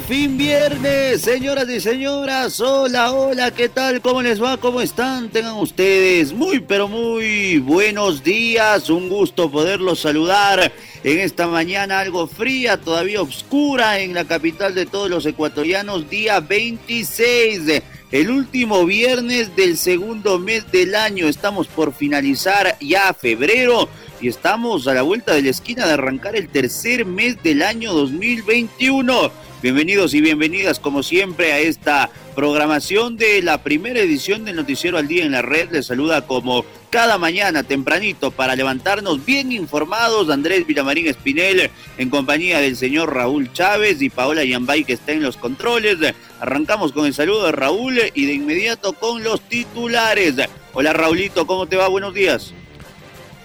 Fin viernes, señoras y señoras, hola, hola, ¿qué tal? ¿Cómo les va? ¿Cómo están? Tengan ustedes muy, pero muy buenos días, un gusto poderlos saludar en esta mañana algo fría, todavía oscura en la capital de todos los ecuatorianos, día 26 el último viernes del segundo mes del año. Estamos por finalizar ya febrero y estamos a la vuelta de la esquina de arrancar el tercer mes del año 2021. Bienvenidos y bienvenidas como siempre a esta programación de la primera edición del Noticiero al Día en la Red. Les saluda como cada mañana tempranito para levantarnos bien informados Andrés Villamarín Espinel en compañía del señor Raúl Chávez y Paola Yambay que está en los controles. Arrancamos con el saludo de Raúl y de inmediato con los titulares. Hola Raulito, ¿cómo te va? Buenos días.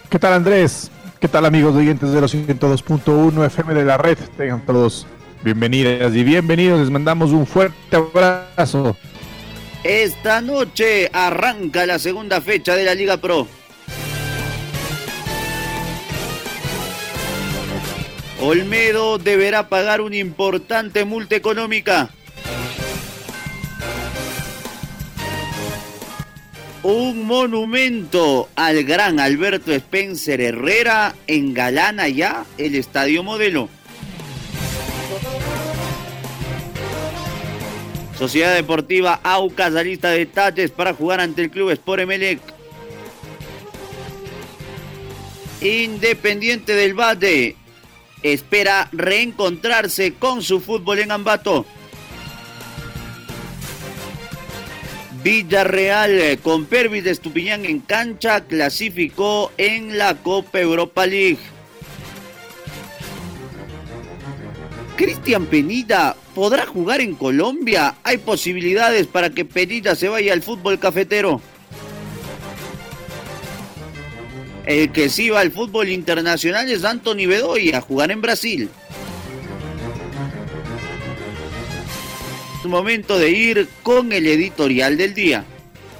¿Qué tal Andrés? ¿Qué tal amigos oyentes de los 102.1 FM de la red? Tengan todos Bienvenidas y bienvenidos, les mandamos un fuerte abrazo. Esta noche arranca la segunda fecha de la Liga Pro. Olmedo deberá pagar una importante multa económica. Un monumento al gran Alberto Spencer Herrera engalana ya el Estadio Modelo. Sociedad Deportiva Aucas, la lista de detalles para jugar ante el club Sport Emelec. Independiente del Valle espera reencontrarse con su fútbol en Ambato. Villarreal con Pervis de Estupiñán en cancha clasificó en la Copa Europa League. Cristian Penida podrá jugar en Colombia. Hay posibilidades para que Penida se vaya al fútbol cafetero. El que sí va al fútbol internacional es Anthony Bedoya a jugar en Brasil. Es momento de ir con el editorial del día.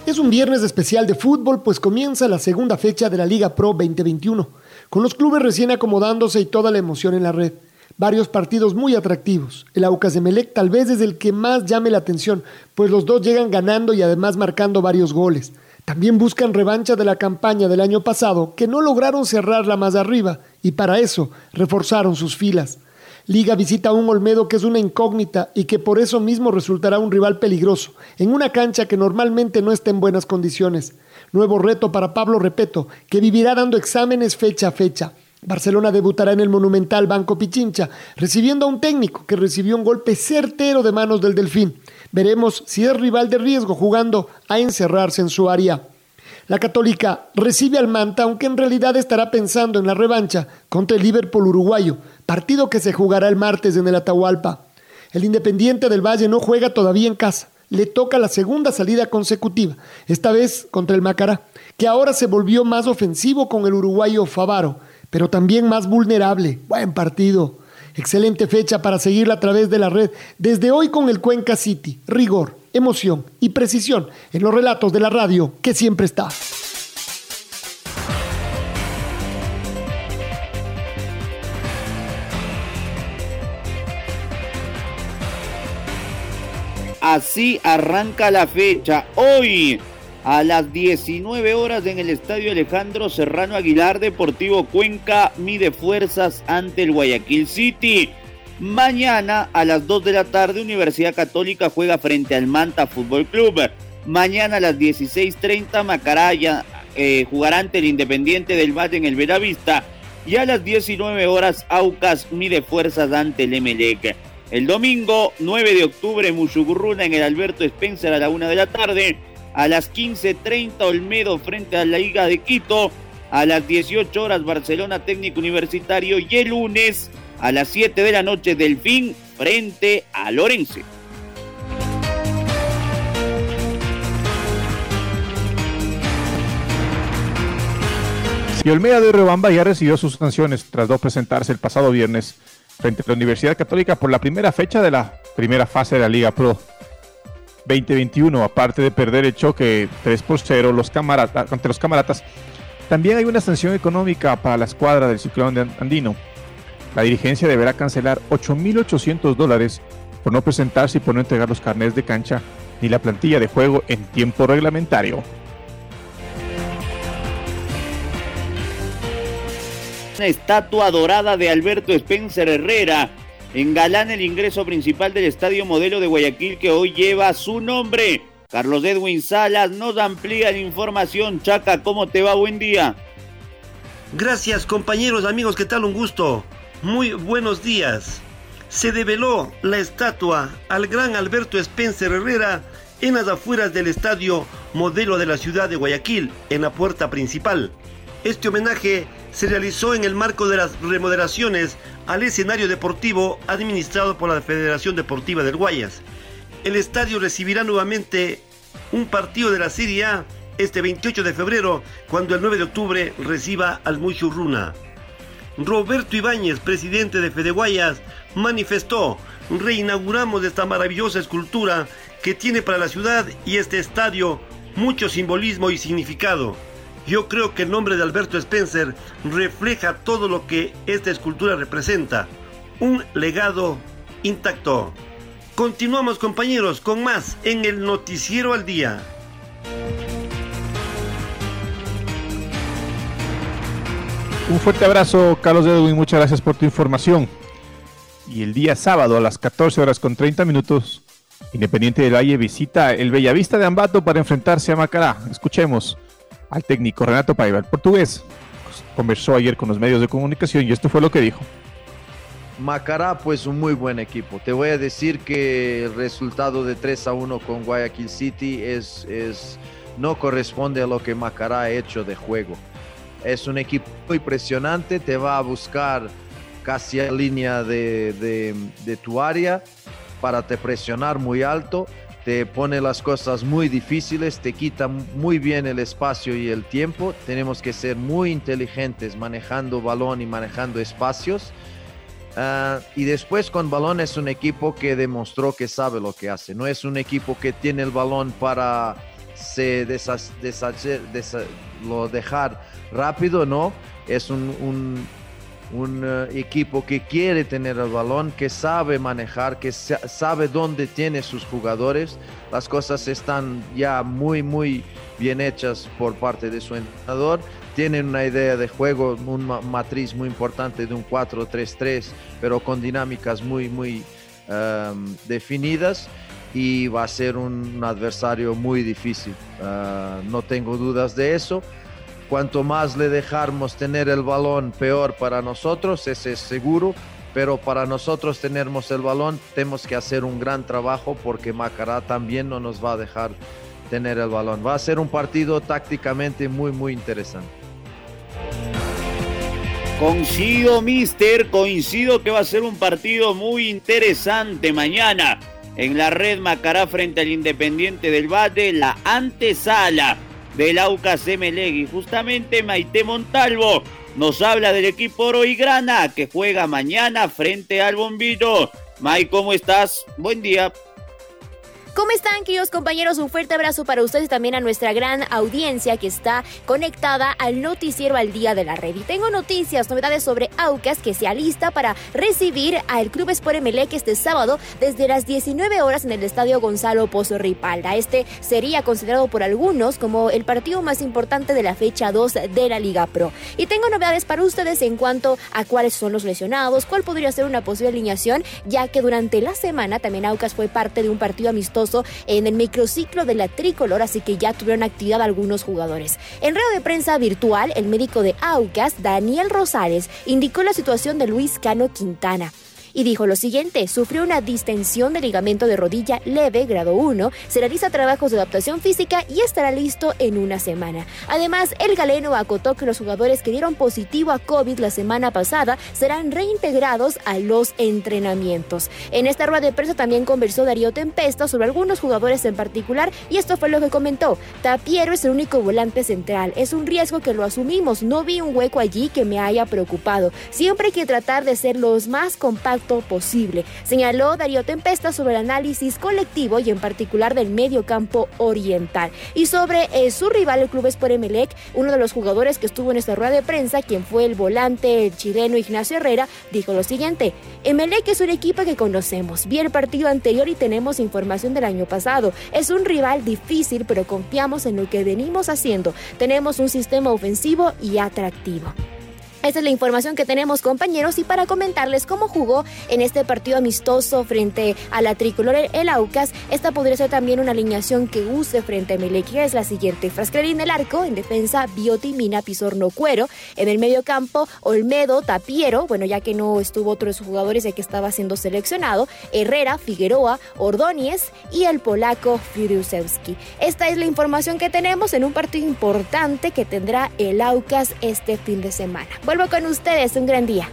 Es un viernes especial de fútbol, pues comienza la segunda fecha de la Liga Pro 2021, con los clubes recién acomodándose y toda la emoción en la red varios partidos muy atractivos. El Aucas de Melec tal vez es el que más llame la atención, pues los dos llegan ganando y además marcando varios goles. También buscan revancha de la campaña del año pasado, que no lograron cerrarla más arriba, y para eso reforzaron sus filas. Liga visita a un Olmedo que es una incógnita y que por eso mismo resultará un rival peligroso, en una cancha que normalmente no está en buenas condiciones. Nuevo reto para Pablo Repeto, que vivirá dando exámenes fecha a fecha. Barcelona debutará en el monumental Banco Pichincha, recibiendo a un técnico que recibió un golpe certero de manos del Delfín. Veremos si es rival de riesgo jugando a encerrarse en su área. La Católica recibe al Manta, aunque en realidad estará pensando en la revancha contra el Liverpool uruguayo, partido que se jugará el martes en el Atahualpa. El Independiente del Valle no juega todavía en casa. Le toca la segunda salida consecutiva, esta vez contra el Macará, que ahora se volvió más ofensivo con el uruguayo Favaro pero también más vulnerable. Buen partido. Excelente fecha para seguirla a través de la red. Desde hoy con el Cuenca City. Rigor, emoción y precisión en los relatos de la radio que siempre está. Así arranca la fecha. Hoy a las 19 horas en el Estadio Alejandro Serrano Aguilar Deportivo Cuenca mide fuerzas ante el Guayaquil City. Mañana a las 2 de la tarde Universidad Católica juega frente al Manta Fútbol Club. Mañana a las 16.30 Macaraya eh, jugará ante el Independiente del Valle en el Veravista. y a las 19 horas Aucas mide fuerzas ante el Emelec. El domingo 9 de octubre Mushugurruna en el Alberto Spencer a la 1 de la tarde. A las 15.30 Olmedo frente a la Liga de Quito. A las 18 horas Barcelona Técnico Universitario y el lunes a las 7 de la noche Delfín frente a Lorense. Si Olmeda de Rebamba ya recibió sus sanciones tras no presentarse el pasado viernes frente a la Universidad Católica por la primera fecha de la primera fase de la Liga Pro 2021, aparte de perder el choque 3 por 0 los camaratas, ante los camaratas, también hay una sanción económica para la escuadra del ciclón andino. La dirigencia deberá cancelar 8.800 dólares por no presentarse y por no entregar los carnets de cancha ni la plantilla de juego en tiempo reglamentario. Una estatua dorada de Alberto Spencer Herrera engalana el ingreso principal del Estadio Modelo de Guayaquil que hoy lleva su nombre. Carlos Edwin Salas nos amplía la información. Chaca, ¿cómo te va? Buen día. Gracias compañeros, amigos, ¿qué tal? Un gusto. Muy buenos días. Se develó la estatua al gran Alberto Spencer Herrera en las afueras del Estadio Modelo de la ciudad de Guayaquil, en la puerta principal. Este homenaje se realizó en el marco de las remodelaciones al escenario deportivo administrado por la Federación Deportiva del Guayas. El estadio recibirá nuevamente un partido de la Serie A este 28 de febrero, cuando el 9 de octubre reciba al Muchurruna. Roberto Ibáñez, presidente de Fede Guayas, manifestó, reinauguramos esta maravillosa escultura que tiene para la ciudad y este estadio mucho simbolismo y significado. Yo creo que el nombre de Alberto Spencer refleja todo lo que esta escultura representa. Un legado intacto. Continuamos compañeros con más en el Noticiero al Día. Un fuerte abrazo, Carlos Edwin, muchas gracias por tu información. Y el día sábado a las 14 horas con 30 minutos, Independiente del Valle visita el Bellavista de Ambato para enfrentarse a Macará. Escuchemos al técnico Renato Paiva, el portugués. Conversó ayer con los medios de comunicación y esto fue lo que dijo. Macará, pues un muy buen equipo. Te voy a decir que el resultado de 3 a 1 con Guayaquil City es, es, no corresponde a lo que Macará ha hecho de juego. Es un equipo muy presionante, te va a buscar casi a línea de, de, de tu área para te presionar muy alto te pone las cosas muy difíciles, te quita muy bien el espacio y el tiempo. Tenemos que ser muy inteligentes manejando balón y manejando espacios. Uh, y después con balón es un equipo que demostró que sabe lo que hace. No es un equipo que tiene el balón para se deshacer, lo dejar rápido, no. Es un, un un eh, equipo que quiere tener el balón, que sabe manejar, que sabe dónde tiene sus jugadores. Las cosas están ya muy, muy bien hechas por parte de su entrenador. Tienen una idea de juego, una matriz muy importante de un 4-3-3, pero con dinámicas muy, muy um, definidas y va a ser un, adversario muy difícil. Uh, no tengo dudas de eso. Cuanto más le dejamos tener el balón, peor para nosotros, ese es seguro. Pero para nosotros tenemos el balón, tenemos que hacer un gran trabajo porque Macará también no nos va a dejar tener el balón. Va a ser un partido tácticamente muy, muy interesante. Coincido, mister, coincido que va a ser un partido muy interesante mañana en la red Macará frente al Independiente del Valle, la antesala del Aucas Y Justamente Maite Montalvo nos habla del equipo Oro y Grana que juega mañana frente al Bombillo. May, ¿cómo estás? Buen día. ¿Cómo están, queridos compañeros? Un fuerte abrazo para ustedes y también a nuestra gran audiencia que está conectada al noticiero al día de la red. Y tengo noticias, novedades sobre Aucas que se alista para recibir al Club Sport Emelec este sábado desde las 19 horas en el Estadio Gonzalo Pozo Ripalda. Este sería considerado por algunos como el partido más importante de la fecha 2 de la Liga Pro. Y tengo novedades para ustedes en cuanto a cuáles son los lesionados, cuál podría ser una posible alineación, ya que durante la semana también Aucas fue parte de un partido amistoso en el microciclo de la tricolor, así que ya tuvieron actividad algunos jugadores. En rueda de prensa virtual, el médico de Aucas, Daniel Rosales, indicó la situación de Luis Cano Quintana y dijo lo siguiente, sufrió una distensión de ligamento de rodilla leve, grado 1, se realiza trabajos de adaptación física y estará listo en una semana. Además, el galeno acotó que los jugadores que dieron positivo a COVID la semana pasada serán reintegrados a los entrenamientos. En esta rueda de prensa también conversó Darío Tempesta sobre algunos jugadores en particular y esto fue lo que comentó. Tapiero es el único volante central, es un riesgo que lo asumimos, no vi un hueco allí que me haya preocupado. Siempre hay que tratar de ser los más compactos posible. Señaló Darío Tempesta sobre el análisis colectivo y en particular del medio campo oriental. Y sobre eh, su rival, el Club Sport Emelec, uno de los jugadores que estuvo en esta rueda de prensa, quien fue el volante el chileno Ignacio Herrera, dijo lo siguiente: Emelec es un equipo que conocemos. Vi el partido anterior y tenemos información del año pasado. Es un rival difícil, pero confiamos en lo que venimos haciendo. Tenemos un sistema ofensivo y atractivo. Esta es la información que tenemos compañeros y para comentarles cómo jugó en este partido amistoso frente a la tricolor el Aucas, esta podría ser también una alineación que use frente a Melec, es la siguiente. Frasquerín en el arco, en defensa Bioti, Mina, Pizorno, Cuero, en el medio campo Olmedo, Tapiero, bueno ya que no estuvo otros jugadores ya que estaba siendo seleccionado, Herrera, Figueroa, Ordóñez y el polaco Firuszewski. Esta es la información que tenemos en un partido importante que tendrá el Aucas este fin de semana. Vuelvo con ustedes, un gran día.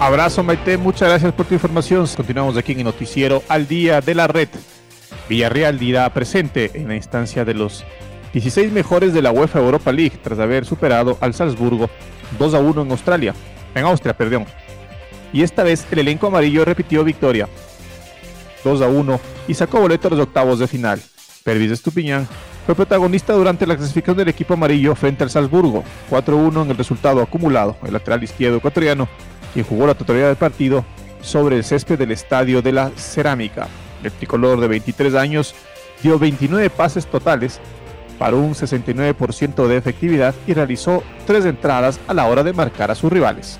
Abrazo Maite, muchas gracias por tu información. Continuamos aquí en el noticiero Al Día de la Red. Villarreal dirá presente en la instancia de los 16 mejores de la UEFA Europa League tras haber superado al Salzburgo 2 a 1 en Australia, en Austria, perdón. Y esta vez el elenco amarillo repitió victoria 2 a 1 y sacó boleto a los octavos de final. Pervis Estupiñán fue protagonista durante la clasificación del equipo amarillo frente al Salzburgo, 4-1 en el resultado acumulado. El lateral izquierdo ecuatoriano, quien jugó la totalidad del partido sobre el césped del Estadio de la Cerámica. El tricolor de 23 años dio 29 pases totales para un 69% de efectividad y realizó tres entradas a la hora de marcar a sus rivales.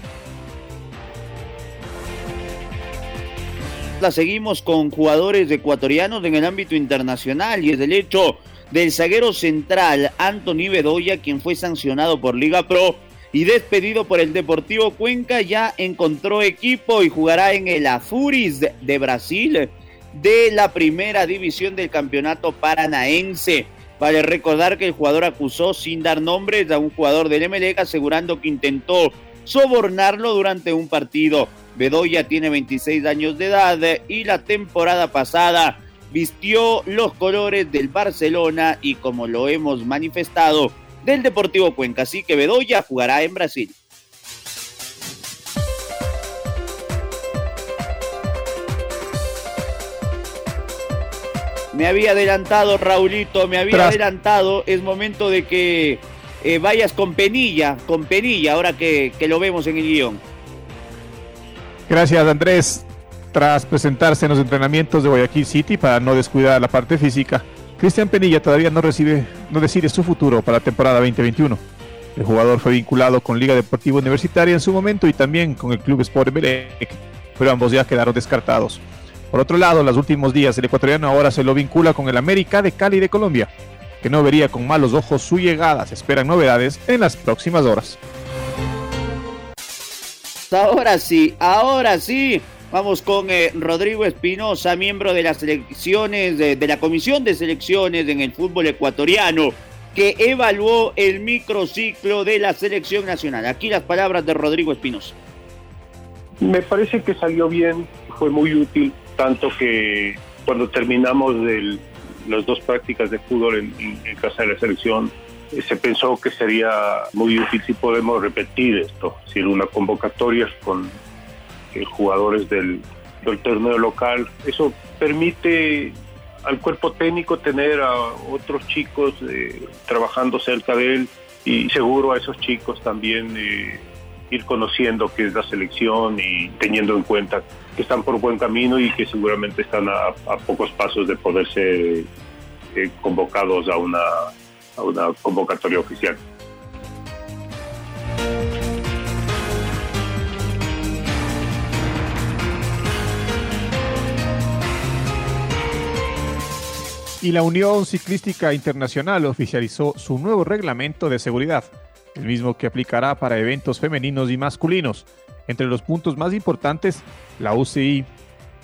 La seguimos con jugadores ecuatorianos en el ámbito internacional y es el hecho del zaguero central Anthony Bedoya, quien fue sancionado por Liga Pro y despedido por el Deportivo Cuenca, ya encontró equipo y jugará en el Afuris de Brasil de la primera división del campeonato paranaense. Vale recordar que el jugador acusó sin dar nombres a un jugador del MLEG asegurando que intentó sobornarlo durante un partido. Bedoya tiene 26 años de edad y la temporada pasada vistió los colores del Barcelona y como lo hemos manifestado, del Deportivo Cuenca. Así que Bedoya jugará en Brasil. Me había adelantado, Raulito, me había adelantado. Es momento de que eh, vayas con Penilla, con Penilla, ahora que, que lo vemos en el guion. Gracias Andrés. Tras presentarse en los entrenamientos de Guayaquil City para no descuidar la parte física, Cristian Penilla todavía no, recibe, no decide su futuro para la temporada 2021. El jugador fue vinculado con Liga Deportiva Universitaria en su momento y también con el Club Sport Belec, pero ambos ya quedaron descartados. Por otro lado, en los últimos días el ecuatoriano ahora se lo vincula con el América de Cali de Colombia, que no vería con malos ojos su llegada. Se esperan novedades en las próximas horas. Ahora sí, ahora sí. Vamos con eh, Rodrigo Espinosa, miembro de las selecciones, de, de, la Comisión de Selecciones en el fútbol ecuatoriano, que evaluó el microciclo de la selección nacional. Aquí las palabras de Rodrigo Espinosa. Me parece que salió bien, fue muy útil, tanto que cuando terminamos de las dos prácticas de fútbol en, casa de la selección, se pensó que sería muy útil si podemos repetir esto, si una convocatoria con eh, jugadores del, del torneo local. Eso permite al cuerpo técnico tener a otros chicos eh, trabajando cerca de él y seguro a esos chicos también eh, ir conociendo qué es la selección y teniendo en cuenta que están por buen camino y que seguramente están a, pocos pasos de poder ser eh, convocados a una, a una convocatoria oficial. y la Unión Ciclística Internacional oficializó su nuevo reglamento de seguridad, el mismo que aplicará para eventos femeninos y masculinos. Entre los puntos más importantes, la UCI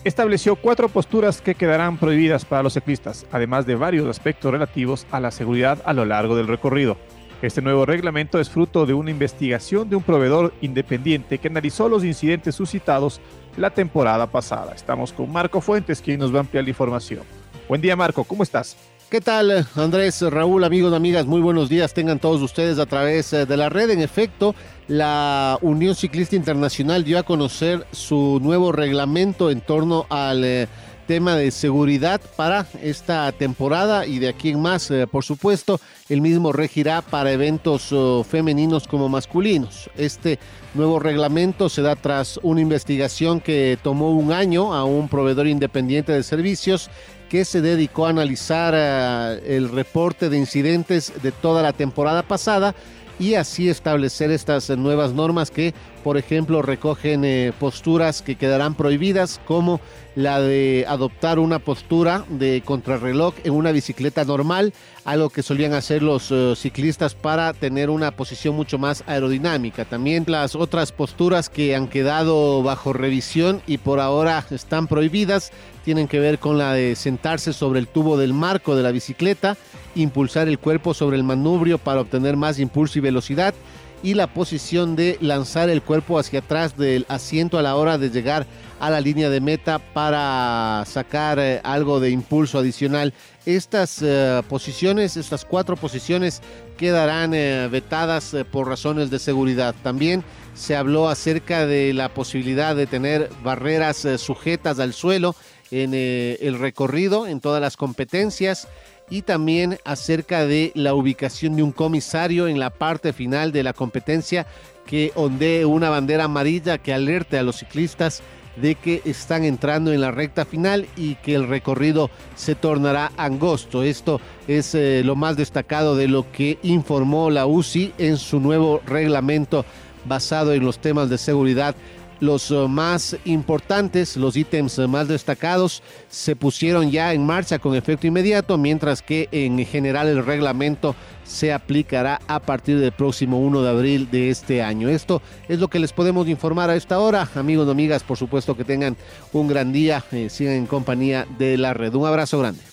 estableció cuatro posturas que quedarán prohibidas para los ciclistas, además de varios aspectos relativos a la seguridad a lo largo del recorrido. Este nuevo reglamento es fruto de una investigación de un proveedor independiente que analizó los incidentes suscitados la temporada pasada. Estamos con Marco Fuentes, quien nos va a ampliar la información. Buen día, Marco, ¿cómo estás? ¿Qué tal, Andrés, Raúl, amigos, amigas? Muy buenos días, tengan todos ustedes a través eh, de la red. En efecto, la Unión Ciclista Internacional dio a conocer su nuevo reglamento en torno al eh, tema de seguridad para esta temporada y de aquí en más, eh, por supuesto, el mismo regirá para eventos oh, femeninos como masculinos. Este nuevo reglamento se da tras una investigación que tomó un año a un proveedor independiente de servicios que se dedicó a analizar eh, el reporte de incidentes de toda la temporada pasada y así establecer estas nuevas normas que, por ejemplo, recogen eh, posturas que quedarán prohibidas, como la de adoptar una postura de contrarreloj en una bicicleta normal, algo que solían hacer los eh, ciclistas para tener una posición mucho más aerodinámica. También las otras posturas que han quedado bajo revisión y por ahora están prohibidas tienen que ver con la de sentarse sobre el tubo del marco de la bicicleta, impulsar el cuerpo sobre el manubrio para obtener más impulso y velocidad y la posición de lanzar el cuerpo hacia atrás del asiento a la hora de llegar a la línea de meta para sacar eh, algo de impulso adicional. Estas eh, posiciones, estas cuatro posiciones quedarán eh, vetadas por razones de seguridad. También se habló acerca de la posibilidad de tener barreras sujetas al suelo en el recorrido, en todas las competencias y también acerca de la ubicación de un comisario en la parte final de la competencia que ondee una bandera amarilla que alerte a los ciclistas de que están entrando en la recta final y que el recorrido se tornará angosto. Esto es eh, lo más destacado de lo que informó la UCI en su nuevo reglamento basado en los temas de seguridad los eh, más importantes, los ítems eh, más destacados, se pusieron ya en marcha con efecto inmediato, mientras que en general el reglamento se aplicará a partir del próximo 1 de abril de este año. Esto es lo que les podemos informar a esta hora. Amigos y amigas, por supuesto que tengan un gran día, eh, sigan en compañía de la red. Un abrazo grande.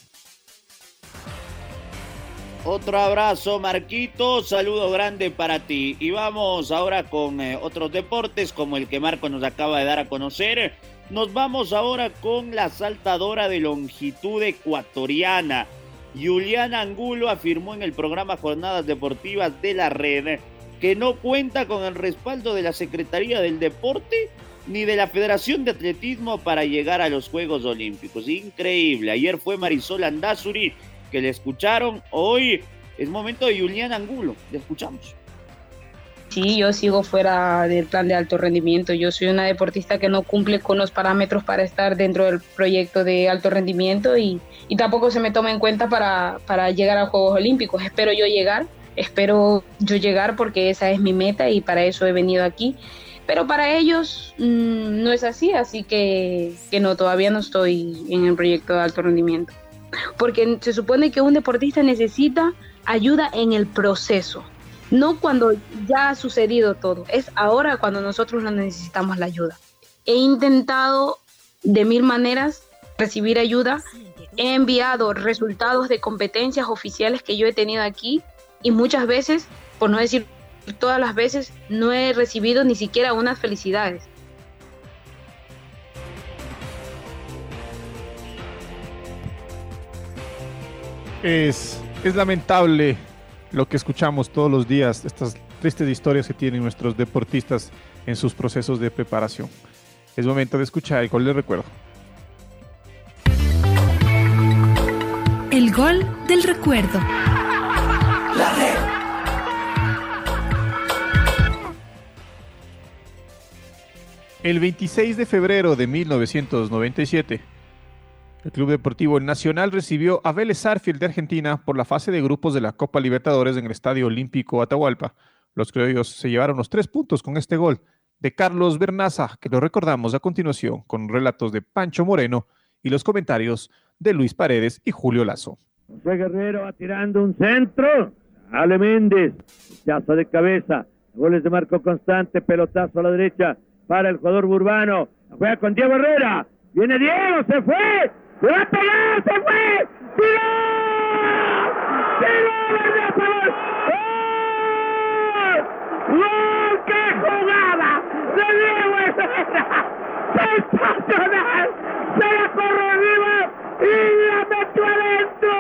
Otro abrazo, Marquito. Saludo grande para ti. Y vamos ahora con eh, otros deportes, como el que Marco nos acaba de dar a conocer. Nos vamos ahora con la saltadora de longitud ecuatoriana. Juliana Angulo afirmó en el programa Jornadas Deportivas de la Red que no cuenta con el respaldo de la Secretaría del Deporte ni de la Federación de Atletismo para llegar a los Juegos Olímpicos. Increíble. Ayer fue Marisol Andazuri que le escucharon. Hoy es momento de Julián Angulo. Le escuchamos. Sí, yo sigo fuera del plan de alto rendimiento. Yo soy una deportista que no cumple con los parámetros para estar dentro del proyecto de alto rendimiento y, y tampoco se me toma en cuenta para, para llegar a Juegos Olímpicos. Espero yo llegar, espero yo llegar porque esa es mi meta y para eso he venido aquí. Pero para ellos mmm, no es así, así que, que no, todavía no estoy en el proyecto de alto rendimiento porque se supone que un deportista necesita ayuda en el proceso, no cuando ya ha sucedido todo, es ahora cuando nosotros necesitamos la ayuda. He intentado de mil maneras recibir ayuda, he enviado resultados de competencias oficiales que yo he tenido aquí y muchas veces, por no decir todas las veces, no he recibido ni siquiera unas felicidades. Es, es lamentable lo que escuchamos todos los días, estas tristes historias que tienen nuestros deportistas en sus procesos de preparación. Es momento de escuchar el gol del recuerdo. El gol del recuerdo. La red. El 26 de febrero de 1997, el Club Deportivo Nacional recibió a Vélez Arfield de Argentina por la fase de grupos de la Copa Libertadores en el Estadio Olímpico Atahualpa. Los criollos se llevaron los tres puntos con este gol de Carlos Bernaza, que lo recordamos a continuación con relatos de Pancho Moreno y los comentarios de Luis Paredes y Julio Lazo. José Guerrero va tirando un centro. Ale Méndez, chazo de cabeza. Goles de Marco Constante, pelotazo a la derecha para el jugador Burbano. Juega con Diego Herrera. Viene Diego, se fue. Se va a pegar, se fue. ¡Tiró! ¡Tiró! ¡Gol! ¡Gol! ¡Qué jugada! ¡De Diego Herrera! ¡Sensacional! Se la corrió arriba y la metió adentro.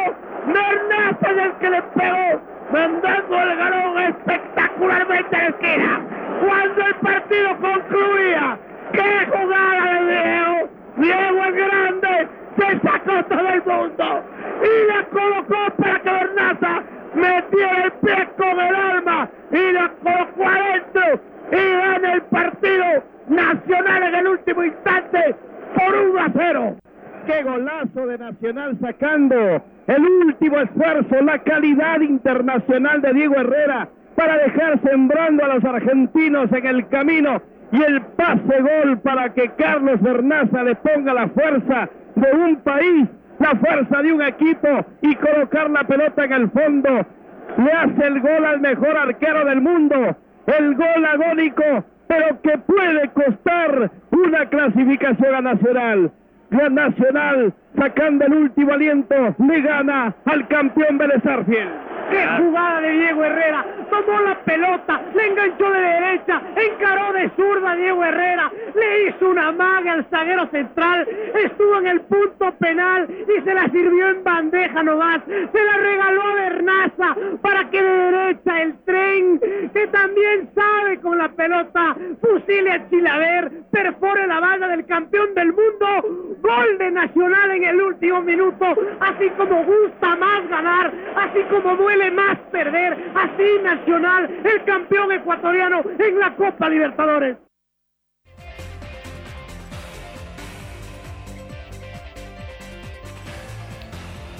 Bernaza es el que le pegó, mandando el galón espectacularmente a la esquina. Cuando el partido concluía, ¡qué jugada de Diego! Diego es grande, se sacó todo el mundo y la colocó para que Bernaza metiera el pie con el alma y la colocó adentro y gana el partido nacional en el último instante por 1 a 0. ¡Qué golazo de Nacional sacando el último esfuerzo, la calidad de Diego Herrera para dejar sembrando a los argentinos en el camino y el pase gol para que Carlos Bernaza le ponga la fuerza de un país, la fuerza de un equipo y colocar la pelota en el fondo. Le hace el gol al mejor arquero del mundo, el gol agónico, pero que puede costar una clasificación a Nacional. La Nacional, sacando el último aliento, le gana al campeón Vélez ¡Qué jugada de Diego Herrera! Tomó la pelota, le enganchó de derecha, encaró de zurda a Diego Herrera, le hizo una maga al zaguero central, estuvo en el punto penal y se la sirvió en bandeja nomás, se la regaló a Bernaza para que de derecha el tren, que también sabe con la pelota, fusile a Chilaver, perfore la banda del campeón del mundo, gol de Nacional en el último minuto, así como gusta más ganar, así como duele más perder. Así Nacional, el campeón ecuatoriano en la Copa Libertadores.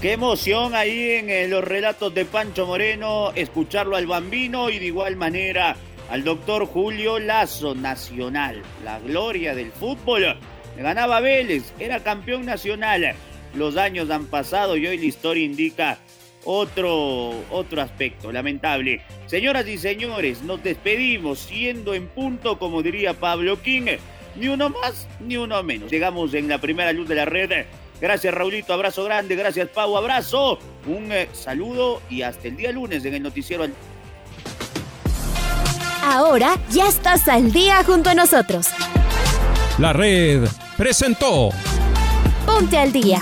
Qué emoción ahí en eh, los relatos de Pancho Moreno, escucharlo al bambino y de igual manera al doctor Julio Lazo, nacional, la gloria del fútbol. Ganaba Vélez, era campeón nacional. Los años han pasado y hoy la historia indica otro, otro aspecto lamentable. Señoras y señores, nos despedimos siendo en punto, como diría Pablo King, ni uno más ni uno menos. Llegamos en la primera luz de la red. Gracias Raulito, abrazo grande, gracias Pau, abrazo, un eh, saludo y hasta el día lunes en el noticiero. Ahora ya estás al día junto a nosotros. La red presentó Ponte al día